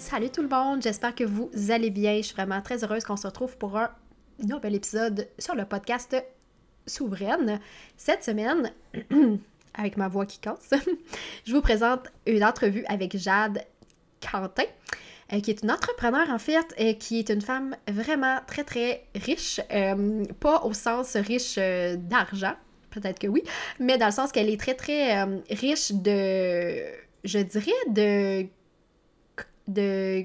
Salut tout le monde, j'espère que vous allez bien. Je suis vraiment très heureuse qu'on se retrouve pour un nouvel épisode sur le podcast Souveraine. Cette semaine, avec ma voix qui casse, je vous présente une entrevue avec Jade Quentin, euh, qui est une entrepreneur en fait, et qui est une femme vraiment très très riche, euh, pas au sens riche euh, d'argent, peut-être que oui, mais dans le sens qu'elle est très très riche de, je dirais, de, de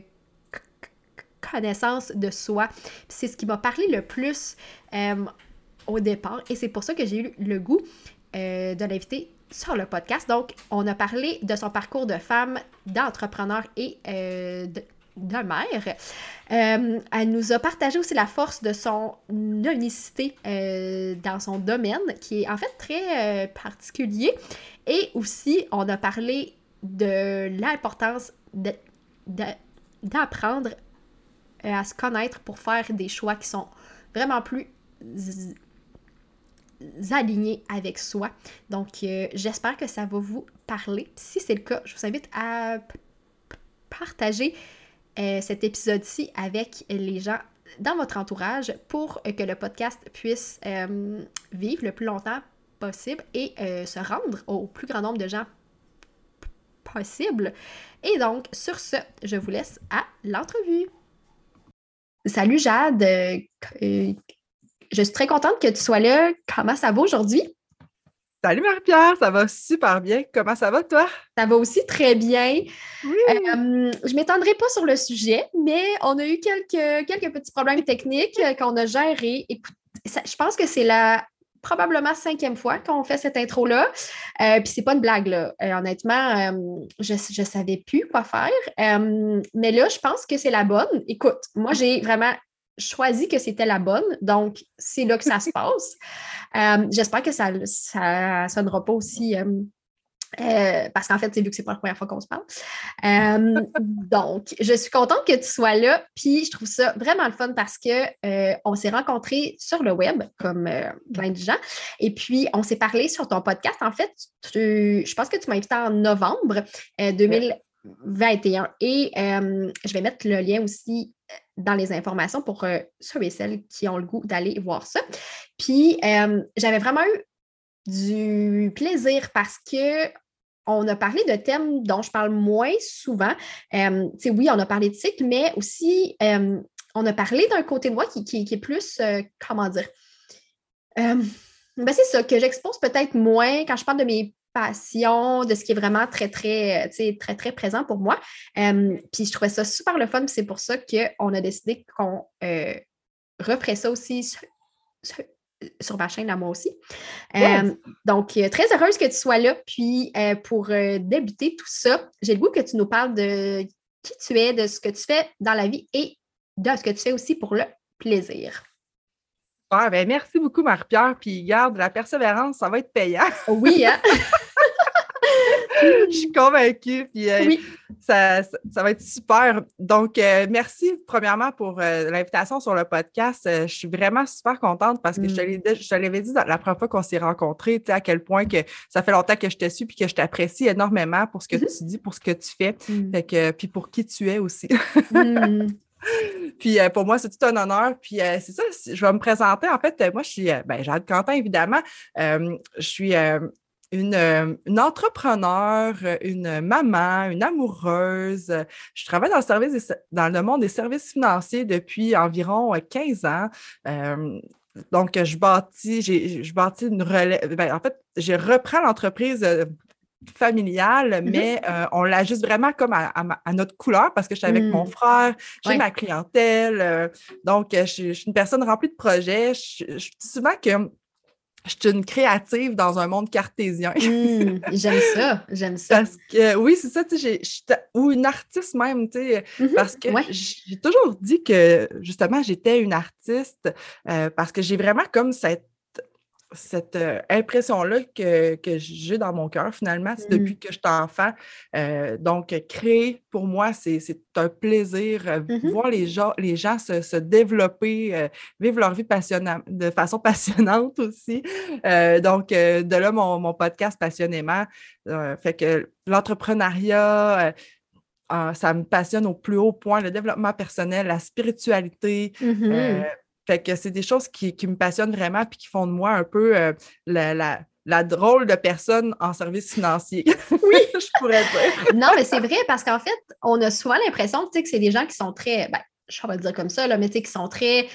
connaissance de soi. C'est ce qui m'a parlé le plus au départ, et c'est pour ça que j'ai eu le goût de l'inviter sur le podcast. Donc, on a parlé de son parcours de femme, d'entrepreneur et de, de mère. Euh, elle nous a partagé aussi la force de son unicité euh, dans son domaine, qui est en fait très euh, particulier. Et aussi, on a parlé de l'importance d'apprendre à se connaître pour faire des choix qui sont vraiment plus alignés avec soi. Donc, j'espère que ça va vous parler. Si c'est le cas, je vous invite à partager euh, cet épisode-ci avec les gens dans votre entourage pour que le podcast puisse euh, vivre le plus longtemps possible et euh, se rendre au plus grand nombre de gens possible. Et donc, sur ce, je vous laisse à l'entrevue. Salut Jade, je suis très contente que tu sois là. Comment ça va aujourd'hui? Salut Marie-Pierre, ça va super bien. Comment ça va toi? Ça va aussi très bien. Oui. Euh, je ne m'étendrai pas sur le sujet, mais on a eu quelques, quelques petits problèmes techniques euh, qu'on a gérés. Écoute, je pense que c'est la probablement cinquième fois qu'on fait cette intro-là. Euh, Puis c'est pas une blague, là. Euh, honnêtement, je ne savais plus quoi faire. mais là, je pense que c'est la bonne. Écoute, moi, j'ai vraiment choisi que c'était la bonne. Donc, c'est là que ça se passe. Euh, j'espère que ça ne sonnera pas aussi. Euh, euh, parce qu'en fait, c'est vu que c'est pas la première fois qu'on se parle. donc, je suis contente que tu sois là, puis je trouve ça vraiment le fun parce que on s'est rencontrés sur le web, comme plein de gens, et puis on s'est parlé sur ton podcast. En fait, je pense que tu m'as invité en novembre 2021, et je vais mettre le lien aussi dans les informations pour euh, ceux et celles qui ont le goût d'aller voir ça. Puis, euh, j'avais vraiment eu du plaisir parce que on a parlé de thèmes dont je parle moins souvent. Euh, oui, on a parlé de cycle, mais aussi on a parlé d'un côté de moi qui, est plus, comment dire, ben c'est ça, que j'expose peut-être moins quand je parle de mes passion, de ce qui est vraiment très, très, euh, très, très présent pour moi. puis je trouvais ça super le fun, c'est pour ça qu'on a décidé qu'on euh, referait ça aussi sur, ma chaîne à moi aussi. donc, euh, très heureuse que tu sois là. Puis, pour débuter tout ça, j'ai le goût que tu nous parles de qui tu es, de ce que tu fais dans la vie et de ce que tu fais aussi pour le plaisir. Ben, merci beaucoup, Marie-Pierre. Puis, garde, la persévérance, ça va être payant. Oui, hein? je suis convaincue. Puis, euh, oui. ça, ça, va être super. Donc, euh, merci premièrement pour euh, l'invitation sur le podcast. je suis vraiment super contente parce que je te mm. l'avais dit la première fois qu'on s'est rencontrés, tu sais, à quel point que ça fait longtemps que je te suis puis que je t'apprécie énormément pour ce que mm-hmm. tu dis, pour ce que tu fais, mm. fait que, puis pour qui tu es aussi. Mm. Puis pour moi, c'est tout un honneur. Puis c'est ça, je vais me présenter. En fait, moi, je suis, ben, Jade Quentin, évidemment. je suis une, une, entrepreneur, une maman, une amoureuse. Je travaille dans le, service dans le monde des services financiers depuis environ 15 ans. donc, je bâtis, je bâtis une relève. Ben, en fait, je reprends l'entreprise familiale, mm-hmm. mais euh, on l'ajuste vraiment comme à, notre couleur parce que je suis avec mon mm. frère, j'ai ma clientèle. Euh, donc, je, suis une personne remplie de projets. Je, dis souvent que je suis une créative dans un monde cartésien. Mm, j'aime ça, j'aime ça. Parce que, oui, c'est ça, tu sais, ou une artiste même, tu sais, mm-hmm. parce que j'ai toujours dit que, justement, j'étais une artiste euh, parce que j'ai vraiment comme cette cette euh, impression-là que, j'ai dans mon cœur, finalement, c'est depuis mmh. que je suis enfant. Euh, donc, créer, pour moi, c'est un plaisir. Euh, mmh voir les gens, les gens se, développer, vivre leur vie de façon passionnante aussi. donc, de là, mon, podcast Passionnément. fait que l'entrepreneuriat, ça me passionne au plus haut point, le développement personnel, la spiritualité. Mmh fait que c'est des choses qui, me passionnent vraiment puis qui font de moi un peu euh, la, drôle de personne en service financier. Oui, je pourrais dire. non, mais c'est vrai parce qu'en fait, on a souvent l'impression que c'est des gens qui sont très, ben, je vais le dire comme ça, là, mais qui sont très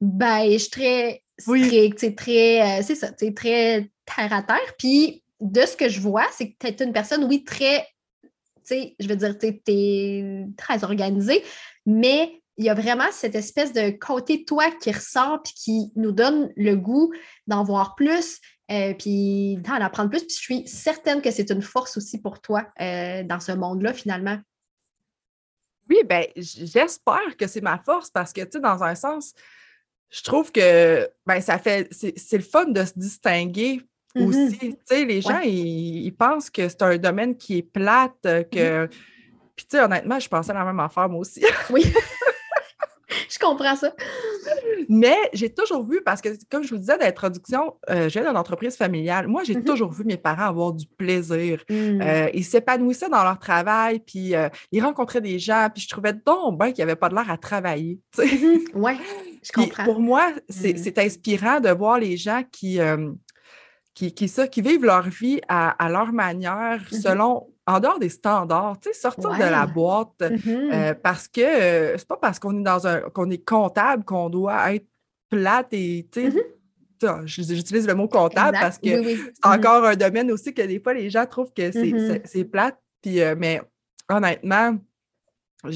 beige, très stricts, très, euh, c'est ça, très terre à terre. Puis de ce que je vois, c'est que tu es une personne, oui, très, tu sais, je veux dire, tu es très organisée, mais il y a vraiment cette espèce de côté de toi qui ressort puis qui nous donne le goût d'en voir plus, euh, puis d'en apprendre plus. Puis je suis certaine que c'est une force aussi pour toi euh, dans ce monde-là, finalement. Oui, ben j'espère que c'est ma force parce que, tu sais, dans un sens, je trouve que ben, ça fait, c'est le fun de se distinguer mm-hmm. aussi. Tu sais, les gens, ils, pensent que c'est un domaine qui est plate, que. Mm-hmm. Puis, tu sais, honnêtement, je pensais à la même affaire, moi aussi. Oui. je comprends ça. Mais j'ai toujours vu, parce que comme je vous disais d'introduction, euh, je viens d'une entreprise familiale. Moi, j'ai mm-hmm. toujours vu mes parents avoir du plaisir. Mm. Euh, ils s'épanouissaient dans leur travail, puis euh, ils rencontraient des gens, puis je trouvais donc bien qu'ils n'avaient pas de l'air à travailler. Mm-hmm. Oui, je comprends. pour moi, mm. c'est inspirant de voir les gens qui, qui, qui, ça, qui vivent leur vie à, leur manière, mm-hmm. selon en dehors des standards, tu sais, sortir de la boîte mm-hmm. euh, parce que euh, c'est pas parce qu'on est dans un qu'on est comptable qu'on doit être plate et tu sais. Mm-hmm. J'utilise le mot comptable parce que c'est encore un domaine aussi que des fois les gens trouvent que c'est plate. Puis, euh, mais honnêtement,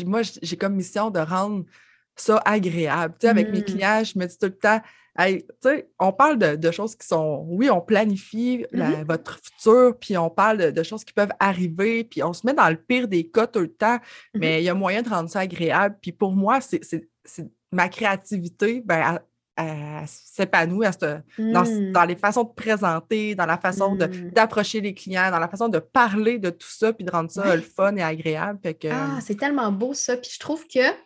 moi, j'ai comme mission de rendre ça agréable. Tu sais, avec mes mm. clients, je me dis tout le temps, on parle de, choses qui sont, oui, on planifie mm-hmm. votre futur, puis on parle de, choses qui peuvent arriver, puis on se met dans le pire des cas tout le temps, mm-hmm. mais il y a moyen de rendre ça agréable. Puis pour moi, c'est ma créativité, ben, s'épanouit mm. dans, les façons de présenter, dans la façon mm. d'approcher les clients, dans la façon de parler de tout ça, puis de rendre ça le fun et agréable. ah, c'est tellement beau ça. Puis je trouve que, tu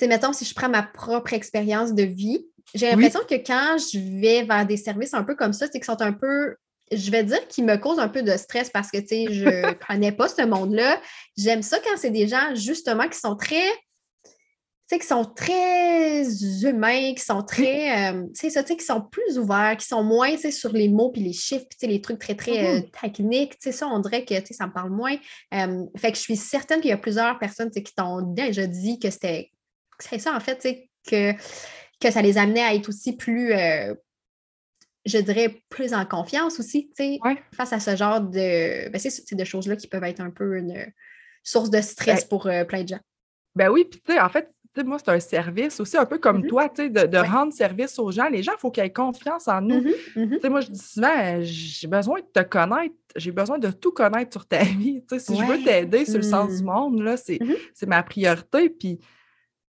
sais, mettons, si je prends ma propre expérience de vie, j'ai l'impression que quand je vais vers des services un peu comme ça, c'est qu'ils sont un peu, je vais dire qu'ils me causent un peu de stress parce que, tu sais, je ne connais pas ce monde-là. J'aime ça quand c'est des gens, justement, qui sont très, tu sais, qui sont très humains, qui sont très, euh, tu sais, ça, tu sais, qui sont plus ouverts, qui sont moins, tu sais, sur les mots puis les chiffres, puis, tu sais, les trucs très, très euh, mm-hmm. techniques, tu sais, ça, on dirait que, tu sais, ça me parle moins. Euh, fait que je suis certaine qu'il y a plusieurs personnes, tu sais, qui t'ont déjà dit que c'était, c'est ça, en fait, que que ça les amenait à être aussi plus, euh, je dirais, plus en confiance aussi, face à ce genre de, ben, c'est de choses-là qui peuvent être un peu une source de stress pour euh, plein de gens. Ben oui, puis tu sais, en fait, moi, c'est un service aussi, un peu comme mm-hmm. toi, tu sais, de, rendre service aux gens. Les gens, il faut qu'ils aient confiance en nous. Mm-hmm, mm-hmm. Tu sais, moi, je dis souvent, j'ai besoin de te connaître, j'ai besoin de tout connaître sur ta vie. Tu sais, si je veux t'aider sur le sens du mm. monde, là, c'est ma priorité. Puis,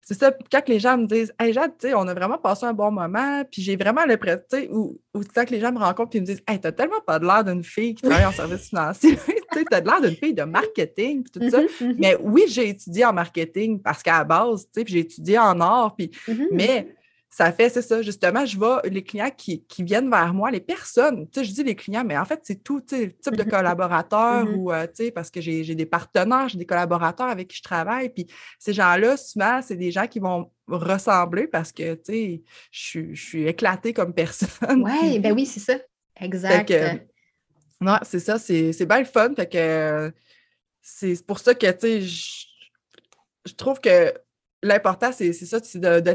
c'est ça, quand les gens me disent Hey Jade, tu sais, on a vraiment passé un bon moment, puis j'ai vraiment tu sais, ou, ou quand les gens me rencontrent et me disent Hey, t'as tellement pas de l'air d'une fille qui travaille en service financier, tu sais, t'as de l'air d'une fille de marketing, puis tout ça. Mm-hmm, mm-hmm. Mais oui, j'ai étudié en marketing parce qu'à la base, tu sais, puis j'ai étudié en art, puis, mm-hmm, mais ça fait, c'est ça, justement, je vois les clients qui, viennent vers moi, les personnes, tu sais, je dis les clients, mais en fait, c'est tout, tu sais, type de mm-hmm. collaborateur mm-hmm. ou, euh, tu sais, parce que j'ai des partenaires, j'ai des collaborateurs avec qui je travaille, puis ces gens-là, souvent, c'est des gens qui vont ressembler parce que, tu sais, je, suis éclatée comme personne. Oui, ben oui, c'est ça. Exact. Non, c'est ça, c'est bien le fun. Fait que c'est pour ça que, tu sais, je trouve que l'important, c'est ça, c'est de, de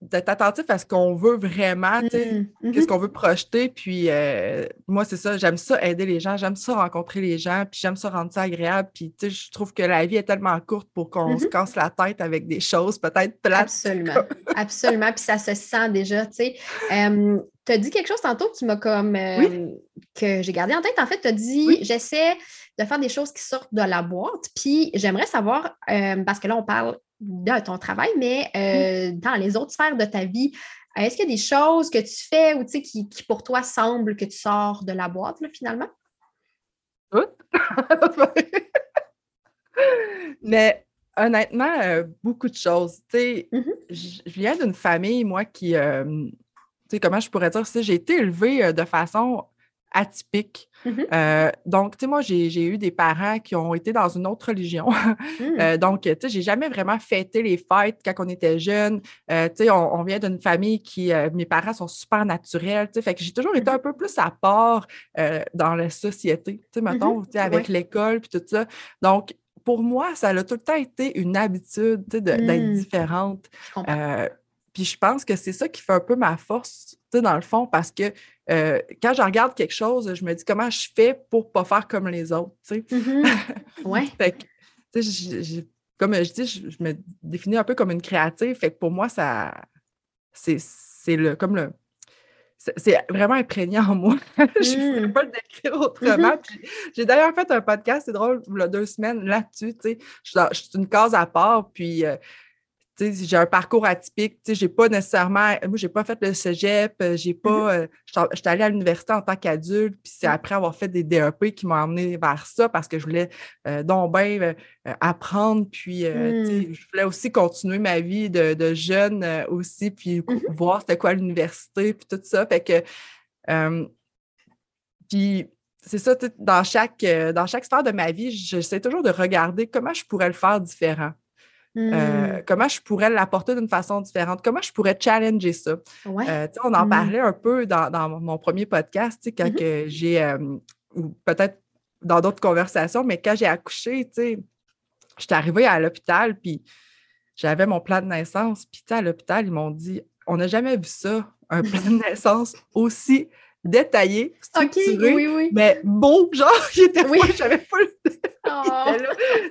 d'être attentif à ce qu'on veut vraiment, mm-hmm. qu'est-ce mm-hmm. qu'on veut projeter. Puis euh, moi, c'est ça, j'aime ça aider les gens, j'aime ça rencontrer les gens, puis j'aime ça rendre ça agréable. Puis je trouve que la vie est tellement courte pour qu'on se mm-hmm. casse la tête avec des choses peut-être plates. Absolument, absolument. Puis ça se sent déjà, tu sais. tu as dit quelque chose tantôt qui m'a comme... Euh, que j'ai gardé en tête. En fait, tu as dit, j'essaie de faire des choses qui sortent de la boîte. Puis j'aimerais savoir, parce que là, on parle de ton travail, mais euh, dans les autres sphères de ta vie, est-ce qu'il y a des choses que tu fais ou qui, qui pour toi semblent que tu sors de la boîte finalement? mais honnêtement, euh, beaucoup de choses. Mm-hmm. Je viens d'une famille, moi, qui, euh, tu sais, comment je pourrais dire ça, j'ai été élevée de façon atypique. Mm-hmm. Euh, donc, tu sais, moi, j'ai eu des parents qui ont été dans une autre religion. Mm. Euh, donc, tu sais, j'ai jamais vraiment fêté les fêtes quand on était jeune. Euh, tu sais, on, vient d'une famille qui, mes parents sont super naturels, tu sais, fait que j'ai toujours été mm-hmm. un peu plus à part dans la société, tu sais, mettons, mm-hmm. avec l'école puis tout ça. Donc, pour moi, ça a tout le temps été une habitude, tu sais, d'être mm. Puis je pense que c'est ça qui fait un peu ma force, tu sais, dans le fond, parce que euh, quand je regarde quelque chose, je me dis comment je fais pour ne pas faire comme les autres, tu sais. Mm-hmm. Ouais. fait que, tu sais, comme je dis, je, me définis un peu comme une créative. Fait que pour moi, ça, c'est le, comme le, c'est vraiment imprégné en moi. je ne peux mm. pas le décrire autrement. Mm-hmm. J'ai d'ailleurs fait un podcast, c'est drôle, il y a deux semaines là-dessus. Tu sais, je, suis une case à part, puis euh, j'ai un parcours atypique. J'ai pas nécessairement. Moi, j'ai pas fait le cégep. Euh, j'ai mm-hmm. pas. Euh, je suis allée à l'université en tant qu'adulte. Puis c'est mm. après avoir fait des DEP qui m'ont amené vers ça parce que je voulais euh, donc bien apprendre. Puis mm. je voulais aussi continuer ma vie de, jeune aussi. Puis mm-hmm. voir c'était quoi l'université. Puis tout ça. Fait que. puis c'est ça, dans chaque, dans chaque sphère de ma vie, j'essaie toujours de regarder comment je pourrais le faire différent. Euh, mmh. comment je pourrais l'apporter d'une façon différente? Comment je pourrais challenger ça? Euh, on en mmh. parlait un peu dans, mon premier podcast, quand mmh j'ai, euh, ou peut-être dans d'autres conversations, mais quand j'ai accouché, j'étais arrivée à l'hôpital, puis j'avais mon plan de naissance, puis à l'hôpital, ils m'ont dit, on n'a jamais vu ça, un plan de naissance aussi détaillé, structuré, mais beau, genre, il était oui. j'avais pas le... Oh.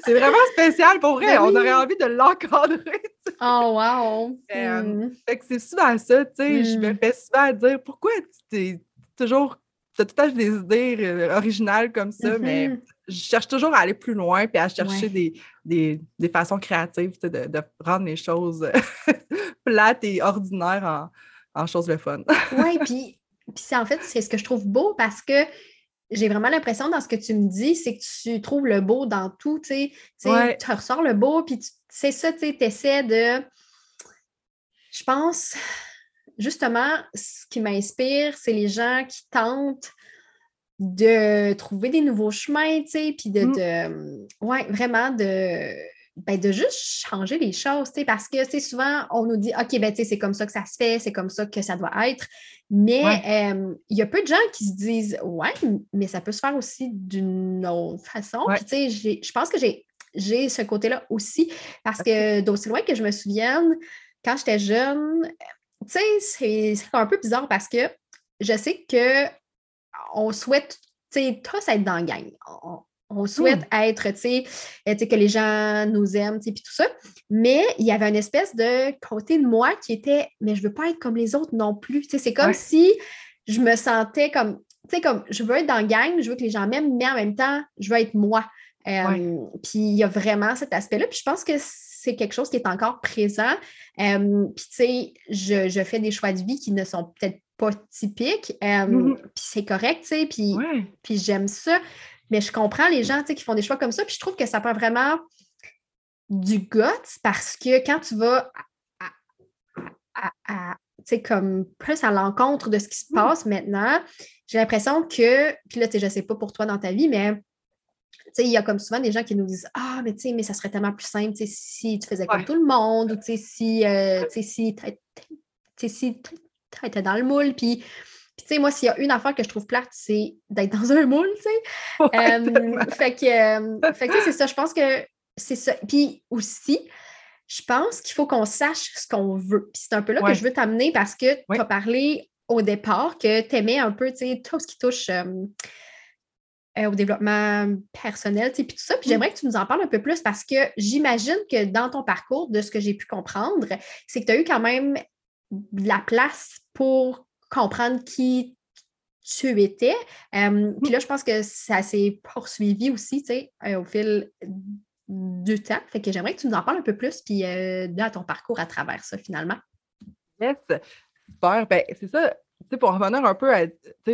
C'est vraiment spécial pour vrai, ben on aurait envie de l'encadrer. Oh wow! Euh, hmm. Fait que c'est souvent ça, tu sais, je me hmm. fais souvent dire pourquoi tu es toujours, tu as tout à des idées euh, originales comme ça, mais mm-hmm. je cherche toujours à aller plus loin puis à chercher des, des, des, façons créatives de, de, rendre les choses plates et ordinaires en, en choses de fun. oui, puis puis en fait, c'est ce que je trouve beau parce que j'ai vraiment l'impression dans ce que tu me dis, c'est que tu trouves le beau dans tout, tu sais. Tu ressors le beau, puis c'est ça, tu essaies de. Je pense, justement, ce qui m'inspire, c'est les gens qui tentent de trouver des nouveaux chemins, tu sais, puis de, mmh. de, Ouais, vraiment de ben, de juste changer les choses, parce que souvent, on nous dit, OK, ben, c'est comme ça que ça se fait, c'est comme ça que ça doit être. Mais il y a peu de gens qui se disent, ouais, mais ça peut se faire aussi d'une autre façon. je pense que j'ai ce côté-là aussi, parce que d'aussi loin que je me souvienne, quand j'étais jeune, c'est un peu bizarre parce que je sais que on souhaite tous être dans la gang on souhaite être, tu sais, euh, que les gens nous aiment, puis tout ça. Mais il y avait une espèce de côté de moi qui était, mais je veux pas être comme les autres non plus. c'est comme si je me sentais comme, tu sais, comme, je veux être dans la gang, je veux que les gens m'aiment, mais en même temps, je veux être moi. Euh, puis il y a vraiment cet aspect-là. Puis je pense que c'est quelque chose qui est encore présent. Euh, puis tu sais, je, fais des choix de vie qui ne sont peut-être pas typiques. Mm-hmm. Puis c'est correct, tu sais, puis, puis j'aime ça. Mais je comprends les gens qui font des choix comme ça, puis je trouve que ça prend vraiment du guts parce que quand tu vas à, comme plus à l'encontre de ce qui se passe maintenant, j'ai l'impression que, puis là, je ne sais pas pour toi dans ta vie, mais il y a comme souvent des gens qui nous disent Ah, mais tu sais, mais ça serait tellement plus simple si tu faisais comme tout le monde, ou si, euh, si tu étais dans le moule. Puis Puis, tu sais, moi, s'il y a une affaire que je trouve plate, c'est d'être dans un moule, tu sais. fait que, fait que c'est ça. Je pense que c'est ça. Puis aussi, je pense qu'il faut qu'on sache ce qu'on veut. Puis c'est un peu là que je veux t'amener parce que tu as parlé au départ que tu aimais un peu, tu sais, tout ce qui touche euh, au développement personnel, puis tout ça. Puis mm. j'aimerais que tu nous en parles un peu plus parce que j'imagine que dans ton parcours, de ce que j'ai pu comprendre, c'est que tu as eu quand même de la place pour comprendre qui tu étais. Euh, puis là, je pense que ça s'est poursuivi aussi, tu sais, euh, au fil du temps. Fait que j'aimerais que tu nous en parles un peu plus, puis dans ton parcours à travers ça, finalement. Yes, super. Ben, c'est ça pour revenir un peu à,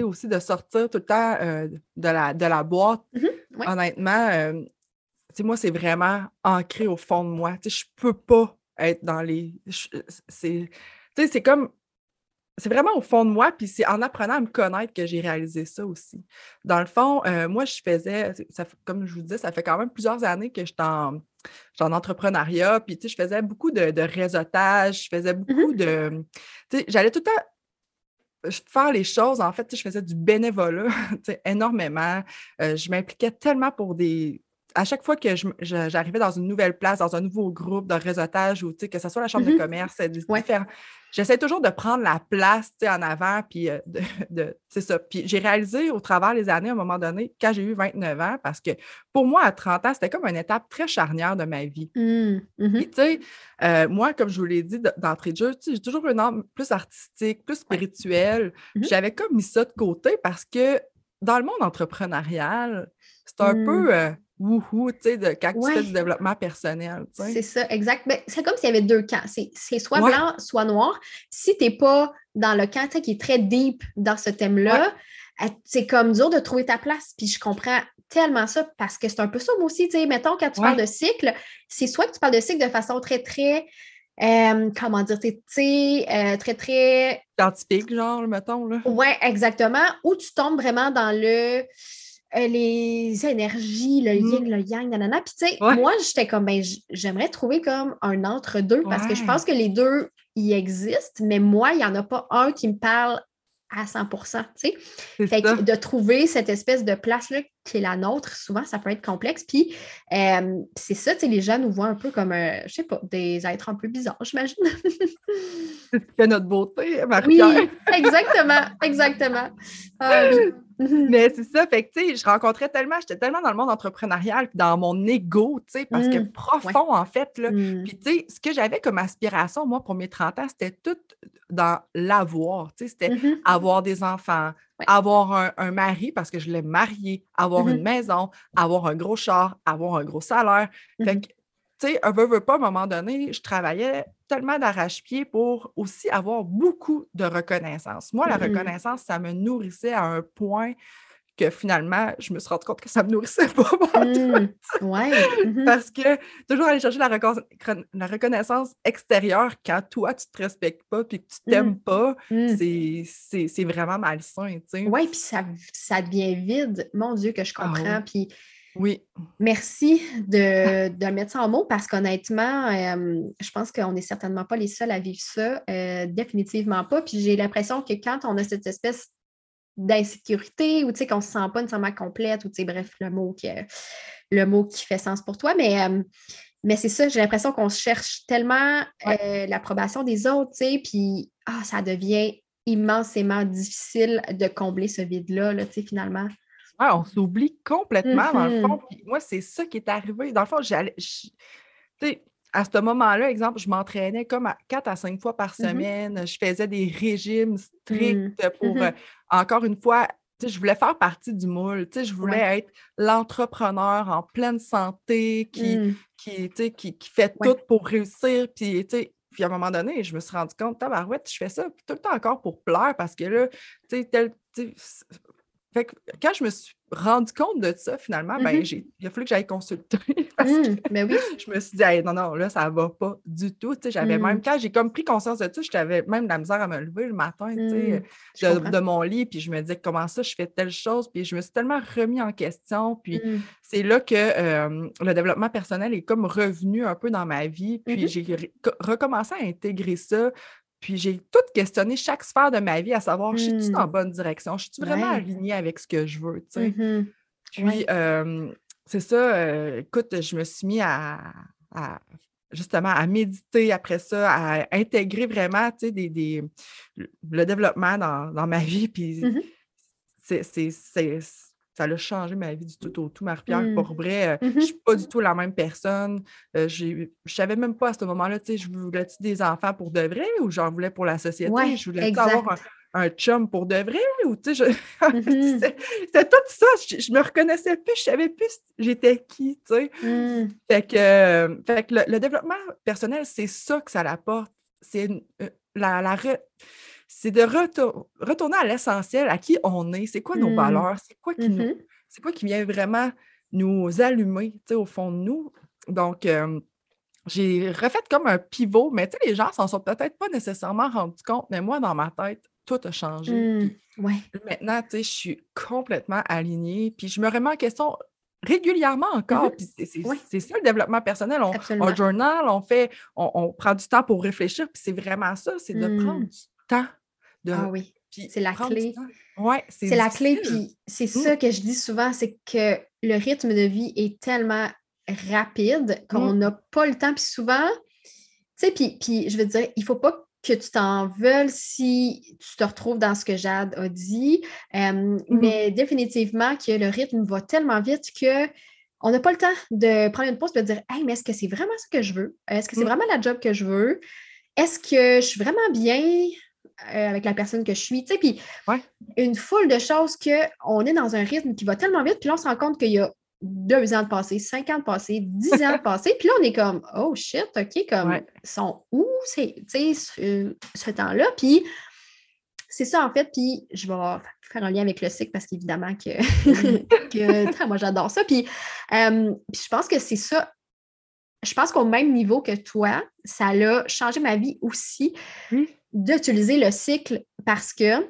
aussi de sortir tout le temps euh, de, la, de la boîte, mm-hmm, honnêtement, euh, moi, c'est vraiment ancré au fond de moi. Je ne peux pas être dans les. C'est comme. C'est vraiment au fond de moi, puis c'est en apprenant à me connaître que j'ai réalisé ça aussi. Dans le fond, euh, moi, je faisais, ça, comme je vous dis, ça fait quand même plusieurs années que je suis en, entrepreneuriat, puis je faisais beaucoup de, réseautage, je faisais mm-hmm. beaucoup de. J'allais tout le temps faire les choses, en fait, je faisais du bénévolat énormément. Euh, je m'impliquais tellement pour des, à chaque fois que j'arrivais dans une nouvelle place, dans un nouveau groupe de réseautage ou que ce soit la chambre de mm-hmm. commerce, J'essaie toujours de prendre la place en avant, puis euh, de, c'est ça. Puis j'ai réalisé au travers des années, à un moment donné, quand j'ai eu 29 ans, parce que pour moi, à 30 ans, c'était comme une étape très charnière de ma vie. Mmh, mmh tu sais, euh, moi, comme je vous l'ai dit d'entrée de jeu, j'ai toujours une âme plus artistique, plus spirituelle. Mmh j'avais comme mis ça de côté parce que dans le monde entrepreneurial, c'est un peu. Euh, wouhou, tu sais, de, quand tu fais du développement personnel. C'est ça, exact. Ben, c'est comme s'il y avait deux camps. C'est soit blanc, soit noir. Si tu n'es pas dans le camp qui est très deep dans ce thème-là, euh, c'est comme dur de trouver ta place. Puis je comprends tellement ça parce que c'est un peu ça, moi aussi. Tu sais, mettons, quand tu parles de cycle, c'est soit que tu parles de cycle de façon très, très. Euh, comment dire, tu sais, euh, très, très. Scientifique, genre, mettons, là. Oui, exactement. Ou tu tombes vraiment dans le euh, les énergies, le mm. yin, le yang, nanana. Puis, tu sais, moi, j'étais comme, ben, j'aimerais trouver comme un entre-deux parce que je pense que les deux, y existent, mais moi, il n'y en a pas un qui me parle à 100 tu sais. Fait que de trouver cette espèce de place-là qui est la nôtre, souvent, ça peut être complexe. Puis, euh, c'est ça, tu sais, les gens nous voient un peu comme, euh, je sais pas, des êtres un peu bizarres, j'imagine. c'est ce qui fait notre beauté, marie Oui, exactement, exactement. Ah Mais c'est ça, fait que, tu sais, je rencontrais tellement, j'étais tellement dans le monde entrepreneurial, puis dans mon ego, tu sais, parce que mmh, profond, en fait, là. Mmh. Puis, tu sais, ce que j'avais comme aspiration, moi, pour mes 30 ans, c'était tout dans l'avoir, tu sais, c'était mmh avoir des enfants, avoir un, mari, parce que je l'ai marié, avoir une maison, avoir un gros char, avoir un gros salaire. Fait que, tu sais, un veut, veut pas, à un moment donné, je travaillais tellement d'arrache-pied pour aussi avoir beaucoup de reconnaissance. Moi, la mmh reconnaissance, ça me nourrissait à un point que finalement, je me suis rendu compte que ça me nourrissait pas. Mmh. Ouais. Mmh Parce que toujours aller chercher la, la, reconnaissance extérieure quand toi, tu te respectes pas puis que tu t'aimes pas, c'est vraiment malsain. Oui, puis ça, ça devient vide. Mon Dieu, que je ah comprends. Puis oui. Merci de, de, mettre ça en mots parce qu'honnêtement, euh, je pense qu'on n'est certainement pas les seuls à vivre ça. Euh, définitivement pas. Puis j'ai l'impression que quand on a cette espèce d'insécurité ou qu'on ne se sent pas nécessairement complète ou bref, le mot, qui, le mot qui fait sens pour toi, mais, euh, mais c'est ça, j'ai l'impression qu'on cherche tellement l'approbation des autres, puis ah, ça devient immensément difficile de combler ce vide-là, là, finalement on s'oublie complètement, dans le fond. Mm-hmm. moi, c'est ça qui est arrivé. Dans le fond, j'allais. À ce moment-là, exemple, je m'entraînais comme à quatre à cinq fois par mm-hmm. semaine. Je faisais des régimes stricts mm. pour, mm-hmm. euh, encore une fois, je voulais faire partie du moule. Je voulais être l'entrepreneur en pleine santé qui, mm. qui, qui, qui, fait tout pour réussir. Puis, puis à un moment donné, je me suis rendu compte, tabarouette, je fais ça tout le temps encore pour plaire parce que là, tu sais, tel, fait que quand je me suis rendu compte de ça, finalement, ben, mm-hmm. il a fallu que j'aille consulter. parce que mmh, ben oui. Je me suis dit, non, non, là, ça va pas du tout. J'avais même, mmh. quand j'ai comme pris conscience de ça, j'avais même de la misère à me lever le matin mmh, de, mon lit. Puis je me disais, comment ça, je fais telle chose. Puis je me suis tellement remis en question. Puis c'est là que euh, le développement personnel est comme revenu un peu dans ma vie. Puis j'ai recommencé à intégrer ça puis j'ai tout questionné chaque sphère de ma vie à savoir, je suis-tu dans la Mmh. bonne direction? Je suis vraiment Ouais. alignée avec ce que je veux, tu sais? Mhm. Puis, Ouais. euh, c'est ça, euh, écoute, je me suis mis à, à- justement à méditer après ça, à intégrer vraiment, tu sais, des, des- le développement dans, dans ma vie. Puis Mhm. c'est- c'est- ça a changé ma vie du tout au tout, Marie-Pierre. Mm. Pour vrai, euh, je ne suis pas du tout la même personne. Euh, je ne savais même pas à ce moment-là, tu sais, je voulais-tu des enfants pour de vrai ou j'en voulais pour la société? Ouais, je voulais avoir un, un chum pour de vrai ou, tu sais, je... Mhm. c'était tout ça. Je, je me reconnaissais plus, je savais plus j'étais qui, tu sais. Mm. Fait que, euh, fait que le, le développement personnel, c'est ça que ça l'apporte. C'est euh, la, la re- c'est de retour- retourner à l'essentiel, à qui on est, c'est quoi nos Mm. valeurs, c'est quoi qui nous- Mhm. c'est quoi qui vient vraiment nous allumer, tu sais, au fond de nous. Donc, euh, j'ai refait comme un pivot, mais tu sais, les gens s'en sont peut-être pas nécessairement rendus compte, mais moi, dans ma tête, tout a changé. Mm. Ouais. Maintenant, tu sais, je suis complètement alignée, puis je me remets en question régulièrement encore. Puis c'est c'est- Oui. c'est ça le développement personnel. On, journal, on fait, on, on prend du temps pour réfléchir, puis c'est vraiment ça, c'est de Mm. prendre du temps. De, Ah oui. c'est la clé. Ouais, c'est la clé, puis c'est Mm. ça que je dis souvent, c'est que le rythme de vie est tellement rapide qu'on Mm. n'a pas le temps. Puis souvent, tu sais, puis, puis je veux dire, il ne faut pas que tu t'en veuilles si tu te retrouves dans ce que Jade a dit, euh, Mm-hmm. mais définitivement que le rythme va tellement vite que on n'a pas le temps de prendre une pause et de dire Hey, mais est-ce que c'est vraiment ce que je veux? Est-ce que c'est Mm. vraiment la job que je veux? Est-ce que je suis vraiment bien? Euh, avec la personne que je suis? Tu sais, puis Ouais. une foule de choses qu'on est dans un rythme qui va tellement vite, puis là, on se rend compte qu'il y a deux ans de passé, cinq ans de passé, dix ans de passé, puis là, on est comme Oh shit, OK, comme Ouais. sont où c'est, tu sais, ce, ce temps-là? Puis c'est ça, en fait, puis je vais faire un lien avec le cycle parce qu'évidemment que, que moi, j'adore ça. Puis, euh, puis je pense que c'est ça. Je pense qu'au même niveau que toi, ça a changé ma vie aussi. D'utiliser le cycle parce que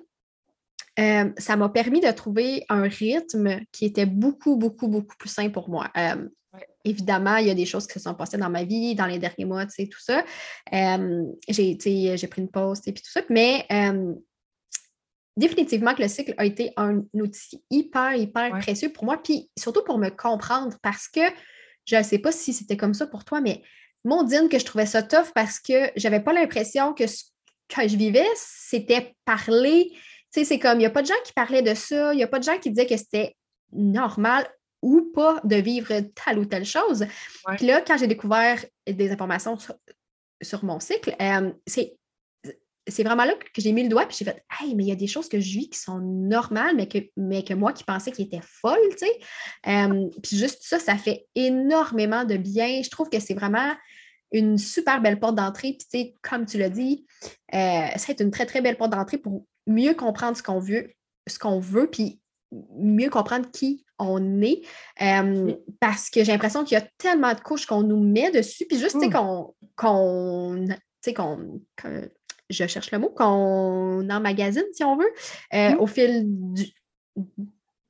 euh, ça m'a permis de trouver un rythme qui était beaucoup, beaucoup, beaucoup plus sain pour moi. Euh. Évidemment, il y a des choses qui se sont passées dans ma vie, dans les derniers mois, tu sais, tout ça. Euh, j'ai, j'ai pris une pause, sais, puis tout ça. Mais définitivement que le cycle a été un outil hyper, hyper Ouais. précieux pour moi, puis surtout pour me comprendre parce que je ne sais pas si c'était comme ça pour toi, mais mon Dine, que je trouvais ça tough parce que j'avais pas l'impression que ce que je vivais, c'était parler. Tu sais, c'est comme, il n'y a pas de gens qui parlaient de ça, il n'y a pas de gens qui disaient que c'était normal ou pas de vivre telle ou telle chose. Ouais. Puis là, quand j'ai découvert des informations sur, sur mon cycle, euh, c'est c'est vraiment là que j'ai mis le doigt, puis j'ai fait Hey, mais il y a des choses que je vis qui sont normales, mais que, mais que moi qui pensais qu'ils étaient folles, tu sais. Euh, puis juste ça, ça fait énormément de bien. Je trouve que c'est vraiment une super belle porte d'entrée. Puis, tu sais, comme tu l'as dit, euh, c'est une très, très belle porte d'entrée pour mieux comprendre ce qu'on veut, ce qu'on veut, puis mieux comprendre qui on est. Euh, parce que j'ai l'impression qu'il y a tellement de couches qu'on nous met dessus, puis juste, tu sais, Mm. qu'on. qu'on tu sais, qu'on. je cherche le mot, qu'on emmagasine, si on veut, euh, Mm. au fil du,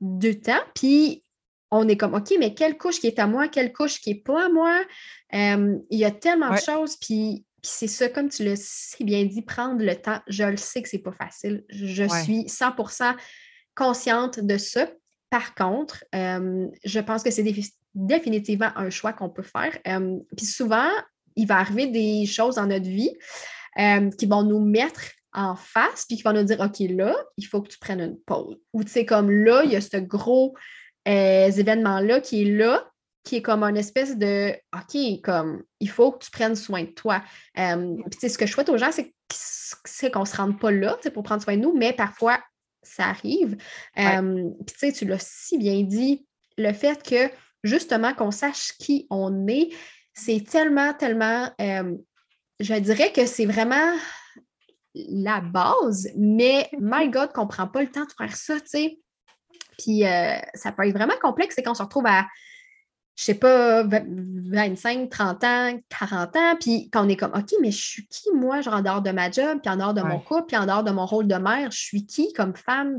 du temps. Puis on est comme, OK, mais quelle couche qui est à moi, quelle couche qui n'est pas à moi? Euh, il y a tellement Ouais. de choses. Puis, puis c'est ça, comme tu l'as si bien dit, prendre le temps. Je le sais que c'est pas facile. Je Ouais. suis 100% consciente de ça. Par contre, euh, je pense que c'est défi- définitivement un choix qu'on peut faire. Euh, puis souvent, il va arriver des choses dans notre vie qui vont nous mettre en face, puis qui vont nous dire, OK, là, il faut que tu prennes une pause. Ou tu sais, comme là, il y a ce gros euh, événement-là qui est là, qui est comme une espèce de, OK, comme, il faut que tu prennes soin de toi. Euh, puis tu sais, ce que je souhaite aux gens, c'est c'est qu'on ne se rende pas là, pour prendre soin de nous, mais parfois, ça arrive. Ouais. Euh, puis tu sais, tu l'as si bien dit, le fait que, justement, qu'on sache qui on est, c'est tellement, tellement, euh, je dirais que c'est vraiment la base, mais my God, qu'on ne prend pas le temps de faire ça, tu sais. Puis euh, ça peut être vraiment complexe, c'est quand on se retrouve à, je sais pas, 20 25, 30 ans, 40 ans, puis quand on est comme, OK, mais je suis qui, moi, genre en dehors de ma job, puis en dehors de mon couple, puis en dehors de mon rôle de mère, je suis qui comme femme,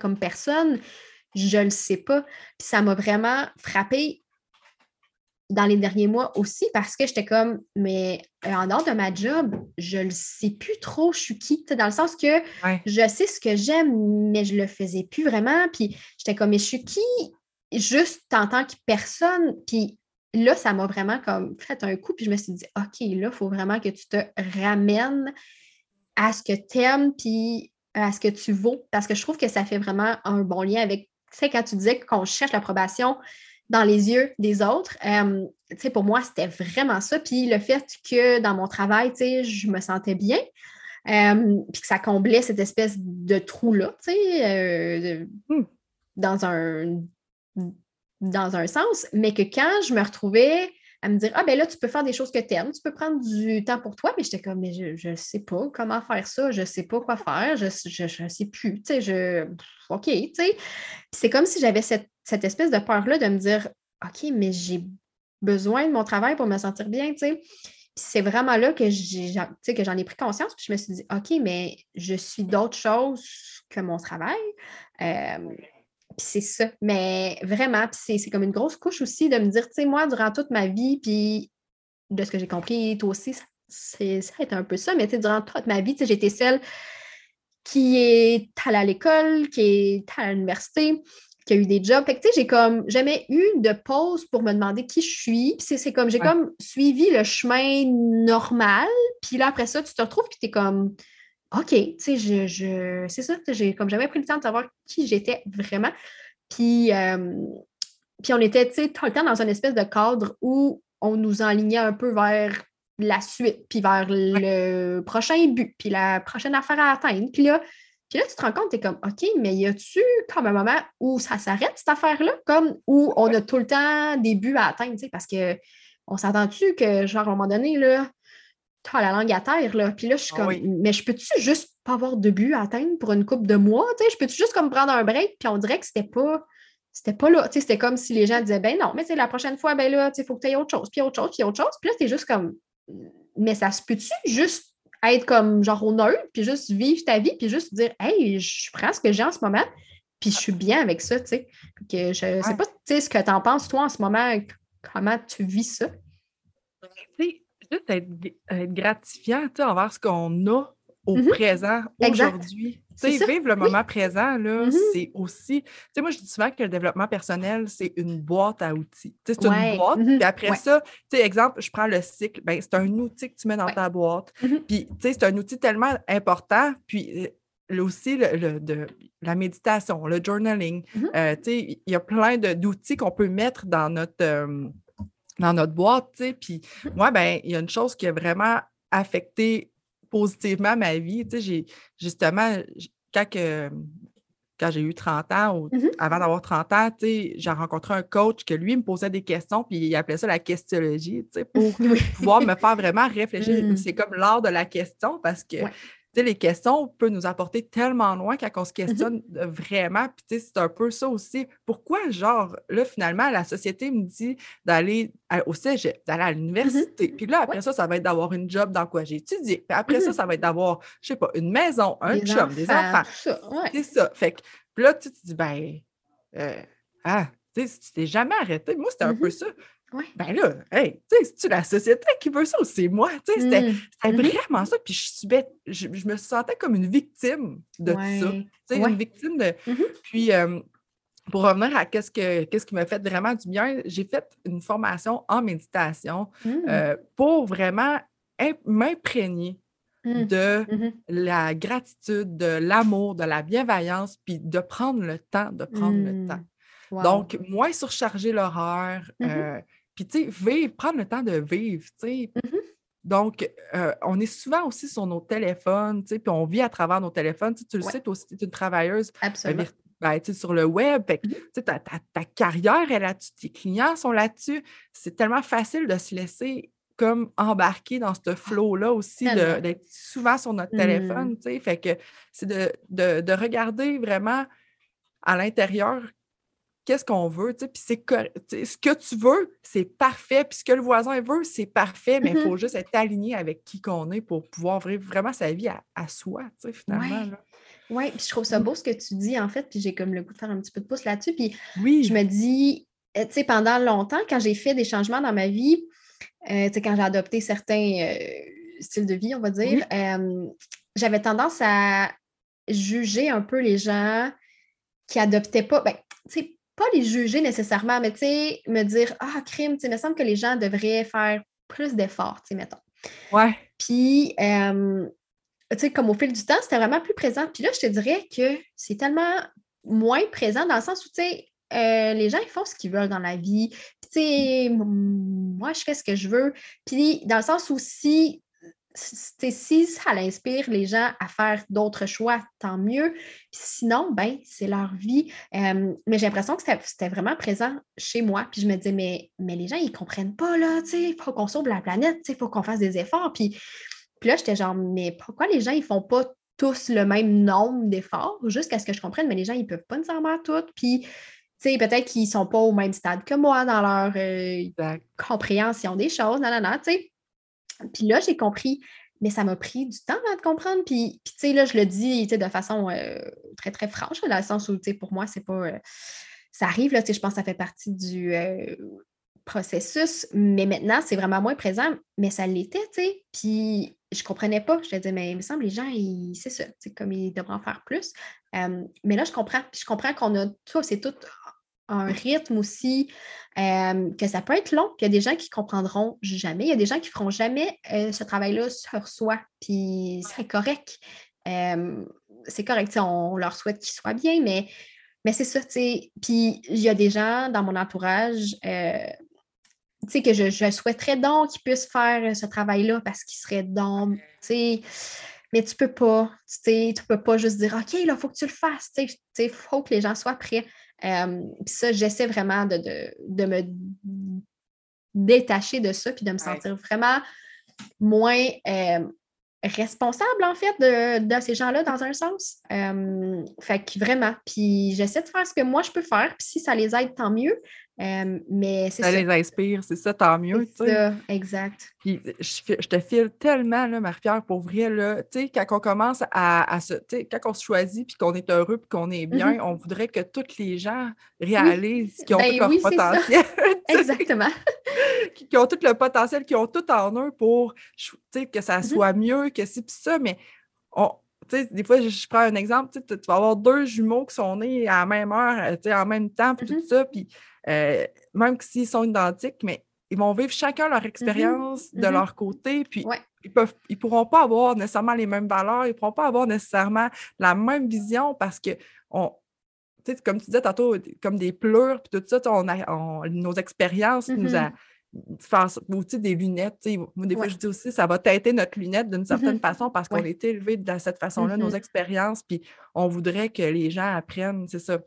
comme personne? Je le sais pas. Puis ça m'a vraiment frappé dans les derniers mois aussi parce que j'étais comme, mais euh, en dehors de ma job, je ne sais plus trop je suis qui, dans le sens que je sais ce que j'aime, mais je ne le faisais plus vraiment. Puis j'étais comme, mais je suis qui juste en tant que personne? Puis là, ça m'a vraiment comme fait un coup, puis je me suis dit, OK, là, il faut vraiment que tu te ramènes à ce que tu aimes, puis à ce que tu vaux, parce que je trouve que ça fait vraiment un bon lien avec, tu sais, quand tu disais qu'on cherche l'approbation dans les yeux des autres, euh, pour moi, c'était vraiment ça. Puis le fait que dans mon travail, je me sentais bien, euh, puis que ça comblait cette espèce de trou-là, tu sais, euh, hmm. dans un dans un sens, mais que quand je me retrouvais à me dire Ah, ben là, tu peux faire des choses que tu aimes, tu peux prendre du temps pour toi, mais j'étais comme, mais je ne sais pas comment faire ça, je ne sais pas quoi faire, je ne sais plus, tu sais, je. OK, tu sais. C'est comme si j'avais cette, espèce de peur-là de me dire OK, mais j'ai besoin de mon travail pour me sentir bien, tu sais. c'est vraiment là que j'en ai, pris conscience, puis je me suis dit, OK, mais je suis d'autres choses que mon travail. Euh, c'est ça. Mais vraiment, c'est comme une grosse couche aussi de me dire, tu sais, moi, durant toute ma vie, puis de ce que j'ai compris, toi aussi, c'est, ça a été un peu ça, mais tu sais, durant toute ma vie, tu sais, j'étais celle qui est allée à l'école, qui est à l'université, qui a eu des jobs. Fait que, tu sais, j'ai comme jamais eu de pause pour me demander qui je suis. Puis c'est comme, j'ai comme suivi le chemin normal. Puis là, après ça, tu te retrouves, puis tu es comme, OK, tu sais, je, c'est ça, j'ai comme jamais pris le temps de savoir qui j'étais vraiment. Puis, euh, puis on était, tu sais, tout le temps dans une espèce de cadre où on nous enlignait un peu vers la suite, puis vers le prochain but, puis la prochaine affaire à atteindre. Puis là, puis là, tu te rends compte, tu es comme, OK, mais y a-tu comme un moment où ça s'arrête, cette affaire-là, comme où on a tout le temps des buts à atteindre, tu sais, parce que on s'entend-tu que, genre, à un moment donné, là, tu as la langue à terre, là. Puis là, je suis ah comme, mais je peux-tu juste pas avoir de but à atteindre pour une coupe de mois, tu sais? Je peux-tu juste comme prendre un break? Puis on dirait que c'était pas, c'était pas là, tu sais, c'était comme si les gens disaient, ben non, mais c'est la prochaine fois, ben là, tu sais, il faut que tu aies autre chose, puis autre chose, puis autre chose. Puis là, c'est juste comme, mais ça se peut-tu juste être comme genre au neutre, puis juste vivre ta vie, puis juste dire, hey, je prends ce que j'ai en ce moment, puis je suis bien avec ça, tu sais. Que je sais pas, tu sais, ce que tu en penses, toi, en ce moment, comment tu vis ça? juste être, gratifiant envers ce qu'on a au mmh présent, aujourd'hui. Tu sais, vivre le moment présent, là, mmh c'est aussi. Tu sais, moi, je dis souvent que le développement personnel, c'est une boîte à outils. Tu sais, c'est une boîte, mmh puis après ça, tu sais, exemple, je prends le cycle, ben, c'est un outil que tu mets dans ta boîte. Puis, tu sais, c'est un outil tellement important. Puis, euh, aussi, le, de, la méditation, le journaling. Euh, tu sais, il y a plein d'outils qu'on peut mettre dans notre. Euh, dans notre boîte, tu sais. Puis moi, ben, il y a une chose qui a vraiment affecté positivement ma vie. Tu sais, j'ai justement, quand, quand j'ai eu 30 ans, ou mmh avant d'avoir 30 ans, tu sais, j'ai rencontré un coach que lui me posait des questions, puis il appelait ça la questiologie, tu sais, pour pouvoir me faire vraiment réfléchir. Mmh. C'est comme l'art de la question parce que sais, les questions peuvent nous apporter tellement loin quand on se mmh questionne vraiment. Puis, c'est un peu ça aussi. Pourquoi, genre, là, finalement, la société me dit d'aller au cégep, d'aller à mmh l'université. Puis là, après ça, ça va être d'avoir une job dans quoi j'ai étudié. Puis après mmh ça, ça va être d'avoir, je sais pas, une maison, un job, des enfants. C'est ça. Fait que, puis là, tu te dis, ben, euh, ah, tu sais, tu t'es jamais arrêté. Moi, c'était un peu ça. Ben là, hey, c'est-tu la société qui veut ça ou c'est moi? C'était mmh. mmh vraiment ça. Puis je, je, je, me sentais comme une victime de ça. Une victime de. Mmh Puis pour revenir à qu'est-ce, que, qu'est-ce qui m'a fait vraiment du bien, j'ai fait une formation en méditation euh, pour vraiment m'imprégner de la gratitude, de l'amour, de la bienveillance, puis de prendre le temps, de prendre le temps. Donc, moins surcharger l'horreur, euh, puis, tu sais, vivre, prendre le temps de vivre, tu sais. Mmh Donc, euh, on est souvent aussi sur nos téléphones, tu sais, puis on vit à travers nos téléphones. Tu, le sais, toi aussi, tu es une travailleuse. Absolument. Ben, sur le web, mmh tu sais, ta, ta, carrière est là-dessus, tes clients sont là-dessus. C'est tellement facile de se laisser comme embarquer dans ce ah, flow-là aussi, d'être souvent sur notre téléphone, mmh. tu sais. Fait que c'est de, de, de, regarder vraiment à l'intérieur qu'est-ce qu'on veut, tu sais, puis c'est ce que tu veux, c'est parfait, puis ce que le voisin veut, c'est parfait, mais il faut mm-hmm. juste être aligné avec qui qu'on est pour pouvoir vivre vraiment sa vie à, soi, tu sais, finalement. Oui, puis je trouve ça mm. beau ce que tu dis, en fait, puis j'ai comme le goût de faire un petit peu de pouce là-dessus, puis oui. je me dis, tu sais, pendant longtemps, quand j'ai fait des changements dans ma vie, tu sais, quand j'ai adopté certains styles de vie, on va dire, j'avais tendance à juger un peu les gens qui adoptaient pas, ben, tu sais, pas les juger nécessairement, mais tu sais, me dire, ah, crime, tu sais, me semble que les gens devraient faire plus d'efforts, tu sais, mettons. Ouais. Puis, tu sais, comme au fil du temps, c'était vraiment plus présent. Puis là, je te dirais que c'est tellement moins présent dans le sens où, tu sais, euh, les gens, ils font ce qu'ils veulent dans la vie. Puis, tu sais, moi, je fais ce que je veux. Puis, dans le sens où si, si ça inspire les gens à faire d'autres choix, tant mieux. Puis sinon, ben, c'est leur vie. mais j'ai l'impression que c'était vraiment présent chez moi. Puis je me disais, mais, mais les gens, ils ne comprennent pas, là, tu sais, il faut qu'on sauve la planète, il faut qu'on fasse des efforts. Puis puis là, j'étais genre, mais pourquoi les gens, ils font pas tous le même nombre d'efforts? Jusqu'à ce que je comprenne, mais les gens, ils peuvent pas nécessairement tout. Puis, tu sais, peut-être qu'ils sont pas au même stade que moi dans leur euh, compréhension des choses, non, non, non, tu sais. Puis là, j'ai compris, mais ça m'a pris du temps à de comprendre. Puis, tu sais, là, je le dis de façon euh, très, très franche, dans le sens où, tu sais, pour moi, c'est pas. Euh, ça arrive, là, tu sais, je pense que ça fait partie du processus, mais maintenant, c'est vraiment moins présent, mais ça l'était, tu sais. Puis je comprenais pas. Je te disais, mais il me semble les gens, c'est ça, c'est comme ils devraient en faire plus. mais là, je comprends. Puis je comprends qu'on a tout, c'est tout un rythme aussi, que ça peut être long, qu'il y a des gens qui comprendront jamais. Il y a des gens qui feront jamais ce travail-là sur soi. Puis c'est correct. c'est correct, on leur souhaite qu'ils soient bien, mais, mais c'est ça, tu sais. Puis il y a des gens dans mon entourage que je, souhaiterais donc qu'ils puissent faire ce travail-là parce qu'ils seraient donc, mais tu peux pas, tu tu peux pas juste dire, OK, là, il faut que tu le fasses, il faut que les gens soient prêts. Puis ça, j'essaie vraiment de, me détacher de ça puis de me sentir vraiment moins responsable, en fait, de, ces gens-là dans un sens. fait que vraiment, puis j'essaie de faire ce que moi je peux faire, puis si ça les aide, tant mieux. Mais c'est ça. les inspire, c'est ça, tant mieux. C'est ça, exact. Puis je, te file tellement, là, Marie-Pierre, pour vrai, là, tu sais, quand on commence à, se, tu sais, quand on se choisit, puis qu'on est heureux, puis qu'on est bien, mm-hmm. on voudrait que tous les gens réalisent qu'ils ont ben tout leur potentiel. Exactement. qui ont tout le potentiel, qui ont tout en eux pour, tu sais, que ça mm-hmm. soit mieux, que c'est ça, mais on, des fois, je, prends un exemple, tu vas avoir deux jumeaux qui sont nés à la même heure, en même temps, puis tout mm-hmm. ça, puis euh, même s'ils sont identiques, mais ils vont vivre chacun leur expérience de leur côté, puis ils peuvent, ils pourront pas avoir nécessairement les mêmes valeurs, ils pourront pas avoir nécessairement la même vision parce que on, comme tu disais tantôt, comme des pleurs, puis tout ça, on a, nos expériences nous a faire aussi des lunettes. Moi, des fois, je dis aussi, ça va têter notre lunette d'une certaine mm-hmm. façon parce qu'on est élevé de cette façon-là, nos expériences, puis on voudrait que les gens apprennent, c'est ça.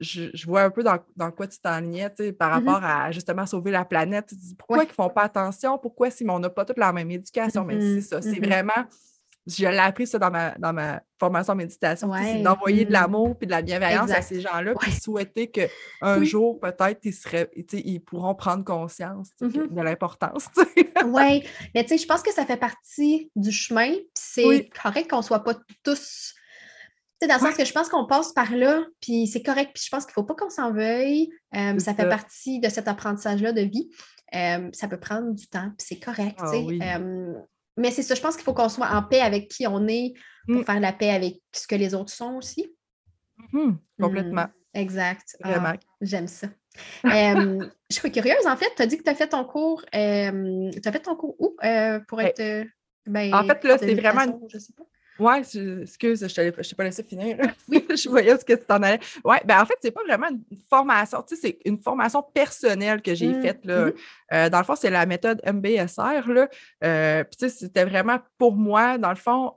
Je, vois un peu dans, quoi tu t'enlignais par mm-hmm. rapport à justement sauver la planète. pourquoi ils ne font pas attention? Pourquoi si on n'a pas toute la même éducation? Mais c'est ça, c'est vraiment je l'ai appris ça dans ma, dans ma formation en méditation, c'est d'envoyer de mm. l'amour et de la bienveillance à ces gens-là, puis souhaiter qu'un jour, peut-être, ils, seraient, ils pourront prendre conscience mm-hmm. de l'importance. oui, mais tu sais, je pense que ça fait partie du chemin, puis c'est correct qu'on ne soit pas tous dans le sens que je pense qu'on passe par là, puis c'est correct, puis je pense qu'il ne faut pas qu'on s'en veuille. Euh, ça, fait partie de cet apprentissage-là de vie. Euh, ça peut prendre du temps, puis c'est correct. Ah, euh, mais c'est ça, je pense qu'il faut qu'on soit en paix avec qui on est pour mm. faire la paix avec ce que les autres sont aussi. Mm-hmm. Complètement. Mm. exact. Ah, j'aime ça. je suis curieuse, en fait, tu as dit que tu as fait ton cours. tu as fait ton cours où euh, pour être. Euh, ben, en fait, là, c'est vraiment. Je sais pas. Oui, excuse, je ne t'ai pas laissé finir. Oui. je voyais ce que tu t'en allais. Oui, ben en fait, c'est pas vraiment une formation, tu sais, c'est une formation personnelle que j'ai mmh, faite. Là. Mmh. Euh, dans le fond, c'est la méthode MBSR. Là. Euh, puis, tu sais, c'était vraiment pour moi, dans le fond,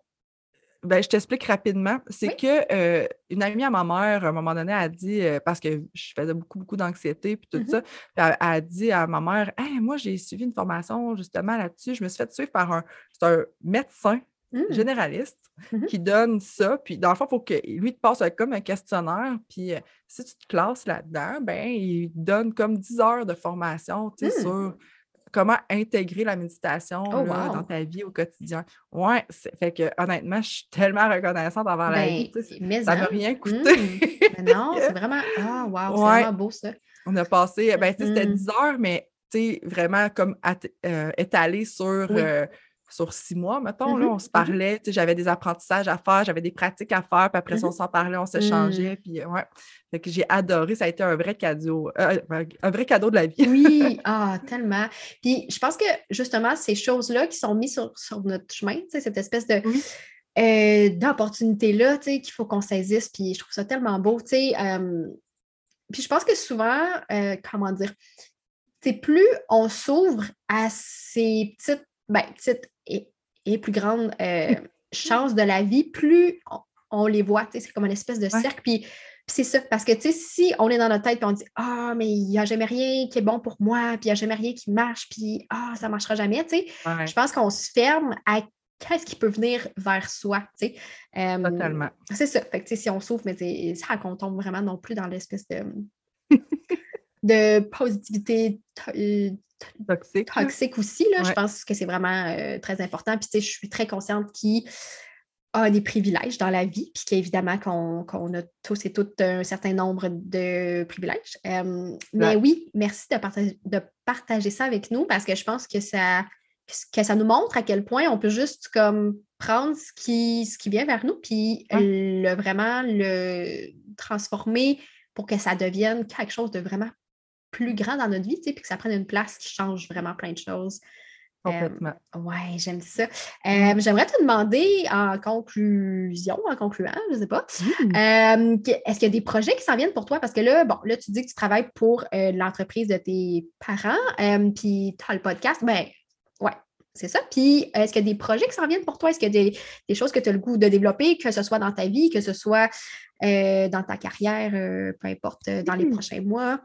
ben, je t'explique rapidement. C'est que euh, une amie à ma mère, à un moment donné, a dit, parce que je faisais beaucoup, beaucoup d'anxiété puis tout mmh ça, elle, a dit à ma mère Hey, moi, j'ai suivi une formation justement là-dessus. Je me suis fait suivre par un, un médecin Mmh. généraliste mmh qui donne ça. Puis, dans le fond, il faut que lui te passe comme un questionnaire. Puis, euh, si tu te classes là-dedans, ben, il donne comme 10 heures de formation mmh. sur comment intégrer la méditation Oh, là, wow. dans ta vie au quotidien. Ouais, fait que honnêtement, je suis tellement reconnaissante envers la Ben, vie. mais Ça hein? m'a rien coûté. Mm. Mais non, c'est vraiment. Ah, wow, c'est Ouais. vraiment beau ça. On a passé, ben, tu sais, c'était Mm. 10 heures, mais tu sais, vraiment comme euh, étalé sur, Oui. euh, sur six mois, mettons. là, Mhm, on se parlait, tu sais, j'avais des apprentissages à faire, j'avais des pratiques à faire, puis après Mhm. on s'en parlait, on Mm. s'échangeait, puis euh, ouais. Fait que j'ai adoré, ça a été un vrai cadeau, euh, un vrai cadeau de la vie. Oui, ah, tellement. Puis je pense que justement, ces choses-là qui sont mises sur, sur notre chemin, tu sais, cette espèce de. Euh, d'opportunité-là, tu sais, qu'il faut qu'on saisisse, puis je trouve ça tellement beau, tu sais. euh, puis je pense que souvent, comment dire, plus on s'ouvre à ces petites, ben, petites et, plus grandes euh, chances de la vie, plus on, on les voit, c'est comme une espèce de Ouais. cercle, puis c'est ça, parce que, si on est dans notre tête et on dit Ah, mais il n'y a jamais rien qui est bon pour moi, puis il n'y a jamais rien qui marche, puis Ah, ça ne marchera jamais, Ouais, je pense qu'on se ferme à qu'est-ce qui peut venir vers soi. Euh, totalement. c'est ça. Fait que, si on s'ouvre, mais c'est ça qu'on tombe vraiment non plus dans l'espèce de, de positivité euh, Toxique. toxique aussi. Là. Je pense que c'est vraiment euh, très important. Puis, tu sais, je suis très consciente qu'il a des privilèges dans la vie, puis qu'évidemment qu'on a tous et toutes un certain nombre de privilèges. Euh, mais Ouais. oui, merci de partager, de partager ça avec nous parce que je pense que ça, que ça nous montre à quel point on peut juste comme prendre ce qui, ce qui vient vers nous, puis le, vraiment le transformer pour que ça devienne quelque chose de vraiment plus grand dans notre vie, tu sais, puis que ça prenne une place qui change vraiment plein de choses. Complètement. Ouais, j'aime ça. Euh, J'aimerais te demander en conclusion, en concluant, je ne sais pas, Mm. euh, est-ce qu'il y a des projets qui s'en viennent pour toi? Parce que là, bon, là, tu dis que tu travailles pour euh, l'entreprise de tes parents, euh, puis tu as le podcast. Ben, ouais, c'est ça. Puis, euh, est-ce qu'il y a des projets qui s'en viennent pour toi? Est-ce qu'il y a des, des choses que tu as le goût de développer, que ce soit dans ta vie, que ce soit euh, dans ta carrière, euh, peu importe, euh, dans les Mm. prochains mois?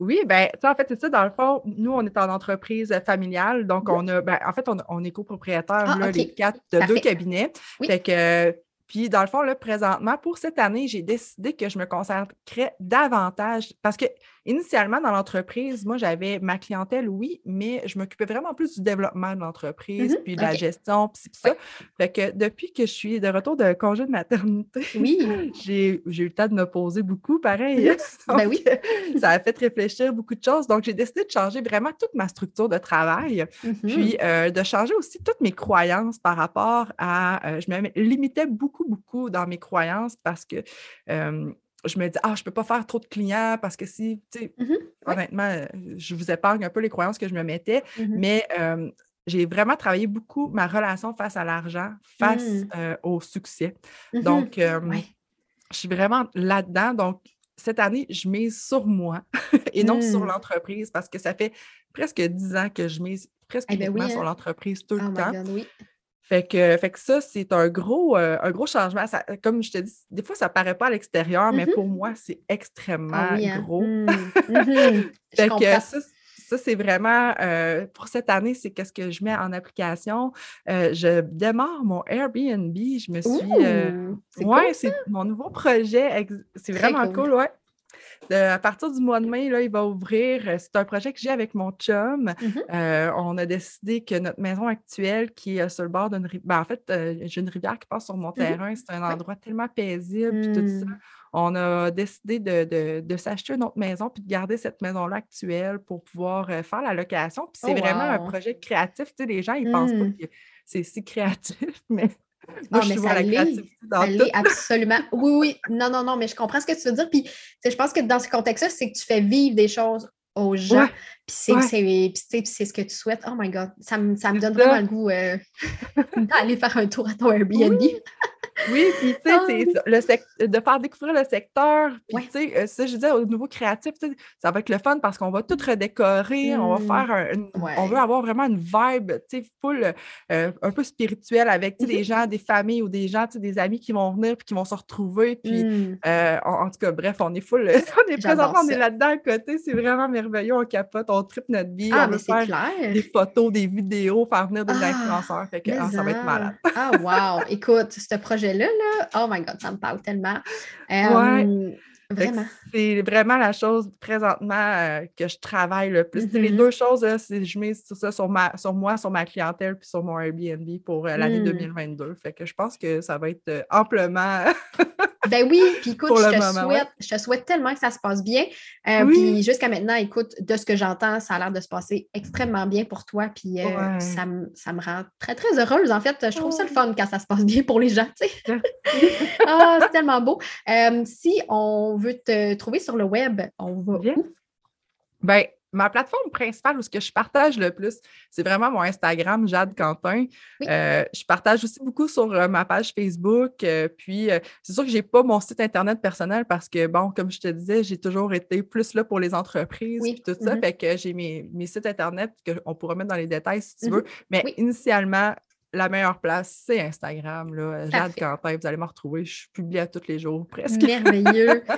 Oui, ben, en fait, c'est ça, dans le fond, nous, on est en entreprise familiale, donc Oui. on a, ben, en fait, on, on est copropriétaires, Ah, là, les quatre, de Parfait. deux cabinets. Oui. Fait que, puis, dans le fond, là, présentement, pour cette année, j'ai décidé que je me consacrerais davantage parce que, initialement, dans l'entreprise, moi, j'avais ma clientèle, oui, mais je m'occupais vraiment plus du développement de l'entreprise, Mhm, puis de la gestion, puis puis ça. Fait que, depuis que je suis de retour de congé de maternité, Oui. j'ai eu le temps de me poser beaucoup, pareil. Ben oui. Ça a fait réfléchir beaucoup de choses. Donc, j'ai décidé de changer vraiment toute ma structure de travail, Mhm. puis euh, de changer aussi toutes mes croyances par rapport à... euh, je me limitais beaucoup, beaucoup dans mes croyances parce que euh, je me dis, ah, je ne peux pas faire trop de clients parce que si, tu sais, Mhm. Ouais. honnêtement, euh, je vous épargne un peu les croyances que je me mettais, Mhm. mais euh, j'ai vraiment travaillé beaucoup ma relation face à l'argent, face Mm. euh, au succès. Mhm. Donc, euh, Ouais. je suis vraiment là-dedans. Donc, cette année, je mise sur moi et non sur Mm. l'entreprise parce que ça fait presque dix ans que je mise presque Eh ben oui, sur hein. l'entreprise tout Oh le my temps. God, oui. Fait que, fait que ça, c'est un gros, euh, un gros changement. Ça- comme je te dis, des fois, ça ne paraît pas à l'extérieur, mais Mhm. pour moi, c'est extrêmement Ah oui, hein. gros. Mm. Mhm. Je Fait que ça, ça, c'est vraiment, euh, pour cette année, c'est qu'est-ce que je mets en application. Euh, je démarre mon Airbnb. Je me suis... euh, c'est ouais, cool, c'est mon nouveau projet. C'est vraiment cool. cool, ouais. À partir du mois de mai, là, il va ouvrir. Euh, C'est un projet que j'ai avec mon chum. Mhm. Euh, on a décidé que notre maison actuelle, qui est euh, sur le bord d'une rivière, en fait, euh, j'ai une rivière qui passe sur mon terrain. C'est un Ouais. endroit tellement paisible, puis tout ça. Mm. On a décidé de, de- de s'acheter une autre maison puis de garder cette maison-là actuelle pour pouvoir euh, faire la location. Puis c'est Oh, vraiment un projet créatif. Tu sais, les gens, ils pensent pas Mm. que c'est si créatif, mais Moi, je mais ça la l'est. Ça l'est absolument. Oui, oui. Non, non, non, mais je comprends ce que tu veux dire. Puis, je pense que dans ce contexte-là, c'est que tu fais vivre des choses aux gens. Ouais. Puis c'est Ouais. ce que tu souhaites. Oh my God, ça me, ça me donne ça. vraiment le goût euh, d'aller faire un tour à ton Airbnb. Oui, puis tu sais, Ah, oui. le de faire découvrir le secteur. Puis tu sais, euh, ça, je disais au niveau créatif, ça va être le fun parce qu'on va tout redécorer, on va Mm. faire un, une- on veut avoir vraiment une vibe, tu sais, full, euh, un peu spirituelle avec des gens, des familles ou des gens, tu sais, des amis qui vont venir puis qui vont se retrouver. Puis Mm. euh, en, en tout cas, bref, on est full, on est présentement, on est là-dedans à côté, c'est vraiment merveilleux, on capote, on tripe notre vie, Ah, on veut c'est faire clair. des photos, des vidéos, faire venir des Ah, influenceurs, fait que ah, ça va être malade. Ah, wow! Écoute, ce projet-là, là, oh my God, ça me parle tellement. Ouais. Euh, Vraiment. C'est vraiment la chose présentement euh, que je travaille le plus. Les Mm-hmm. deux choses, c'est je mets sur ça sur, ma, sur moi, sur ma clientèle, puis sur mon Airbnb pour euh, l'année Mm. 2022. Fait que je pense que ça va être euh, amplement Ben oui, puis écoute, je te, moment, souhaite, ouais. je te souhaite tellement que ça se passe bien. Euh, Oui. Puis jusqu'à maintenant, écoute, de ce que j'entends, ça a l'air de se passer extrêmement bien pour toi. Puis euh, Ouais. ça, me- ça me rend très, très heureuse. En fait, je trouve ça le fun quand ça se passe bien pour les gens. ah, c'est tellement beau. Euh, si on veut te trouver sur le web, on va Bien. où? Ben, ma plateforme principale où ce que je partage le plus, c'est vraiment mon Instagram, Jade Quentin. Oui. Euh, je partage aussi beaucoup sur euh, ma page Facebook. euh, puis, c'est sûr que je n'ai pas mon site Internet personnel parce que, bon, comme je te disais, j'ai toujours été plus là pour les entreprises Oui. puis tout ça. Mhm. Fait que j'ai mes, mes sites Internet qu'on pourra mettre dans les détails si tu Mhm. veux. Mais Oui. initialement, la meilleure place, c'est Instagram. Là, Jade. Quentin, vous allez me retrouver. Je publie à tous les jours presque. Merveilleux.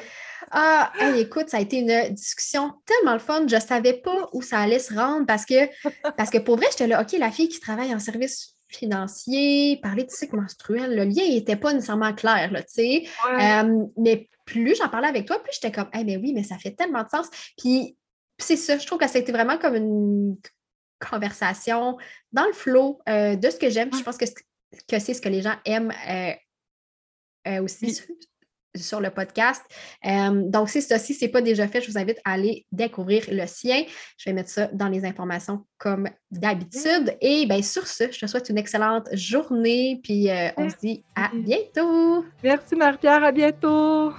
Ah, hey, écoute, ça a été une discussion tellement le fun. Je ne savais pas où ça allait se rendre parce que, parce que pour vrai, j'étais là, OK, la fille qui travaille en service financier, parler de cycle menstruel, le lien n'était pas nécessairement clair, là, tu sais. Ouais. Euh, mais plus j'en parlais avec toi, plus j'étais comme, eh mais oui, mais ça fait tellement de sens. Puis c'est ça, je trouve que c'était vraiment comme une conversation dans le flow euh, de ce que j'aime. Je pense que, que c'est ce que les gens aiment euh, euh, aussi Oui. sur, sur le podcast. Donc. Si ce n'est pas déjà fait, je vous invite à aller découvrir le sien. Je vais mettre ça dans les informations comme d'habitude. Et bien, sur ce, je te souhaite une excellente journée. Puis on se dit à bientôt. Merci Marie-Pierre, à bientôt.